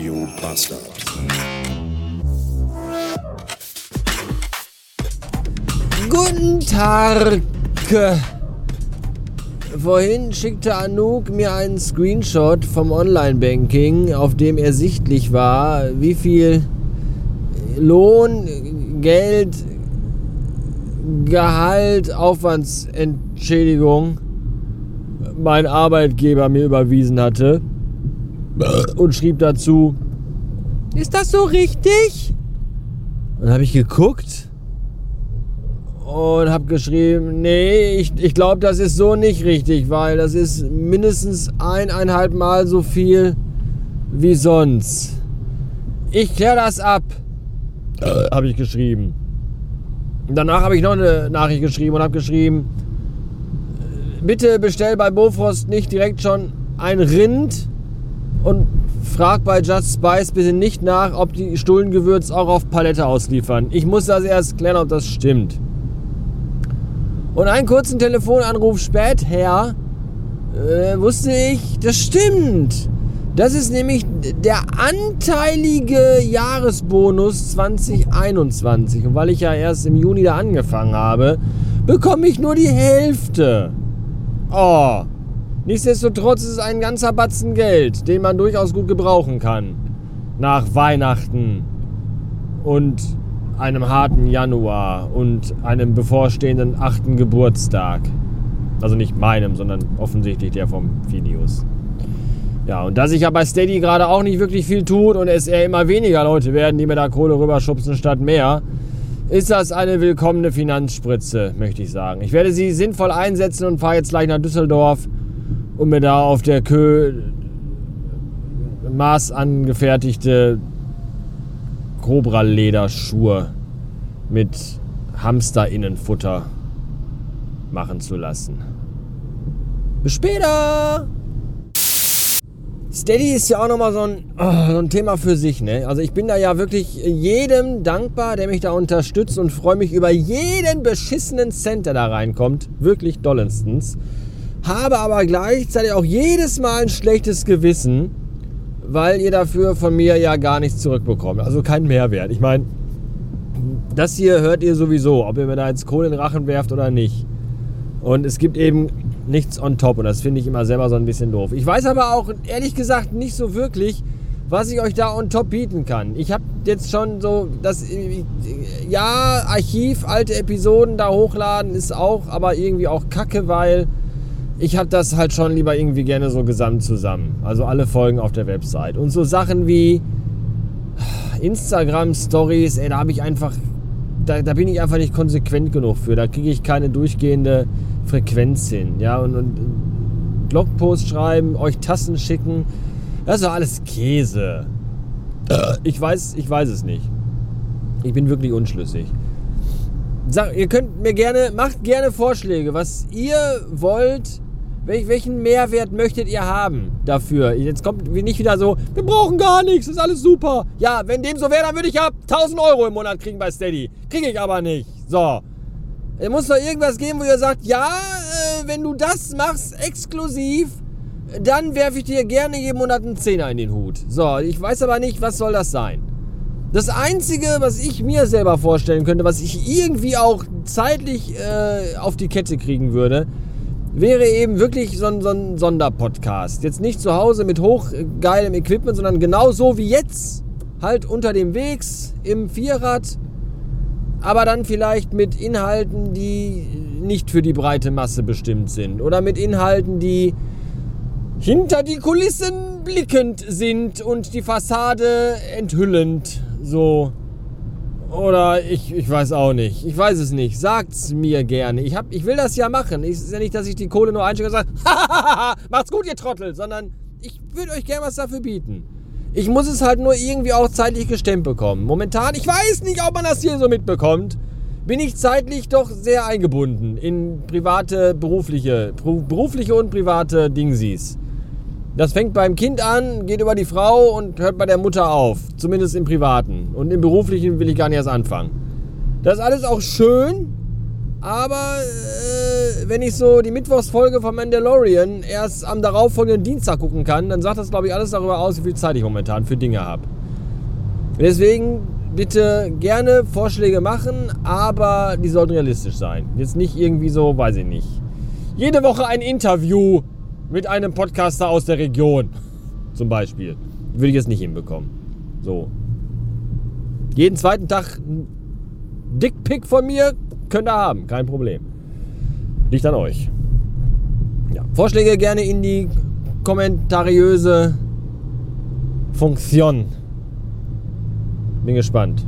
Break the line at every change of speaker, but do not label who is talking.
Radio Bastard.
Guten Tag. Vorhin schickte Anouk mir einen Screenshot vom Online-Banking, auf dem ersichtlich war, wie viel Lohn, Geld, Gehalt, Aufwandsentschädigung mein Arbeitgeber mir überwiesen hatte. Und schrieb dazu, ist das so richtig? Und dann habe ich geguckt und habe geschrieben, nee, ich, ich glaube, das ist so nicht richtig, weil das ist mindestens eineinhalb Mal so viel wie sonst. Ich kläre das ab, habe ich geschrieben. Danach habe ich noch eine Nachricht geschrieben und habe geschrieben, bitte bestell bei Bofrost nicht direkt schon ein Rind und frag bei Just Spice bitte nicht nach, ob die Stullengewürz auch auf Palette ausliefern. Ich muss das erst klären, ob das stimmt. Und einen kurzen Telefonanruf später äh, wusste ich, das stimmt. Das ist nämlich der anteilige Jahresbonus 2021. Und weil ich ja erst im Juni da angefangen habe, bekomme ich nur die Hälfte. Oh. Nichtsdestotrotz ist es ein ganzer Batzen Geld, den man durchaus gut gebrauchen kann. Nach Weihnachten und einem harten Januar und einem bevorstehenden achten Geburtstag. Also nicht meinem, sondern offensichtlich der vom Phineas. Ja, und da sich ja bei Steady gerade auch nicht wirklich viel tut und es eher immer weniger Leute werden, die mir da Kohle rüberschubsen statt mehr, ist das eine willkommene Finanzspritze, möchte ich sagen. Ich werde sie sinnvoll einsetzen und fahre jetzt gleich nach Düsseldorf, um mir da auf der Kö maßangefertigte Cobra-Lederschuhe mit Hamster-Innenfutter machen zu lassen. Bis später! Steady ist ja auch nochmal so ein, oh, so ein Thema für sich. Ne? Also ich bin da ja wirklich jedem dankbar, der mich da unterstützt und freue mich über jeden beschissenen Cent, der da reinkommt. Wirklich dollendstens. Habe aber gleichzeitig auch jedes Mal ein schlechtes Gewissen, weil ihr dafür von mir ja gar nichts zurückbekommt. Also keinen Mehrwert. Ich meine, das hier hört ihr sowieso, ob ihr mir da jetzt Kohle in den Rachen werft oder nicht. Und es gibt eben nichts on top und das finde ich immer selber so ein bisschen doof. Ich weiß aber auch ehrlich gesagt nicht so wirklich, was ich euch da on top bieten kann. Ich habe jetzt schon so das ja Archiv alte Episoden da hochladen ist auch, aber irgendwie auch Kacke, weil ich habe das halt schon lieber irgendwie gerne so gesamt zusammen. Also alle Folgen auf der Website und so Sachen wie Instagram Stories, ey, da habe ich einfach da, da bin ich einfach nicht konsequent genug für. Da kriege ich keine durchgehende Frequenz hin. Ja, und, und Blogpost schreiben, euch Tassen schicken, das ist doch alles Käse. Ich weiß, ich weiß es nicht. Ich bin wirklich unschlüssig. Sag, ihr könnt mir gerne, macht gerne Vorschläge, was ihr wollt. Welchen Mehrwert möchtet ihr haben dafür? Jetzt kommt nicht wieder so, wir brauchen gar nichts, ist alles super. Ja, wenn dem so wäre, dann würde ich ja 1000 Euro im Monat kriegen bei Steady. Kriege ich aber nicht. So. Es muss doch irgendwas geben, wo ihr sagt, ja, äh, wenn du das machst, exklusiv, dann werfe ich dir gerne jeden Monat einen Zehner in den Hut. So, ich weiß aber nicht, was soll das sein. Das Einzige, was ich mir selber vorstellen könnte, was ich irgendwie auch zeitlich äh, auf die Kette kriegen würde, wäre eben wirklich so ein, so ein Sonderpodcast. Jetzt nicht zu Hause mit hochgeilem Equipment, sondern genau so wie jetzt. Halt unter dem Wegs, im Vierrad, aber dann vielleicht mit Inhalten, die nicht für die breite Masse bestimmt sind. Oder mit Inhalten, die hinter die Kulissen blickend sind und die Fassade enthüllend. So. Oder ich, ich weiß auch nicht. Ich weiß es nicht. Sagt's mir gerne. Ich, hab, ich will das ja machen. Es ist ja nicht, dass ich die Kohle nur einstecke und sage, macht's gut, ihr Trottel, sondern ich würde euch gerne was dafür bieten. Ich muss es halt nur irgendwie auch zeitlich gestemmt bekommen. Momentan, ich weiß nicht, ob man das hier so mitbekommt, bin ich zeitlich doch sehr eingebunden in private, berufliche, berufliche und private Dingsies. Das fängt beim Kind an, geht über die Frau und hört bei der Mutter auf. Zumindest im Privaten. Und im Beruflichen will ich gar nicht erst anfangen. Das ist alles auch schön, Aber äh, wenn ich so die Mittwochsfolge von Mandalorian erst am darauffolgenden Dienstag gucken kann, dann sagt das, glaube ich, alles darüber aus, wie viel Zeit ich momentan für Dinge habe. Deswegen bitte gerne Vorschläge machen, aber die sollten realistisch sein. Jetzt nicht irgendwie so, weiß ich nicht. Jede Woche ein Interview mit einem Podcaster aus der Region. Zum Beispiel. Würde ich jetzt nicht hinbekommen. So. Jeden zweiten Tag ein Dickpick von mir könnt ihr haben. Kein Problem. Liegt an euch. Ja. Vorschläge gerne in die kommentariöse Funktion. Bin gespannt.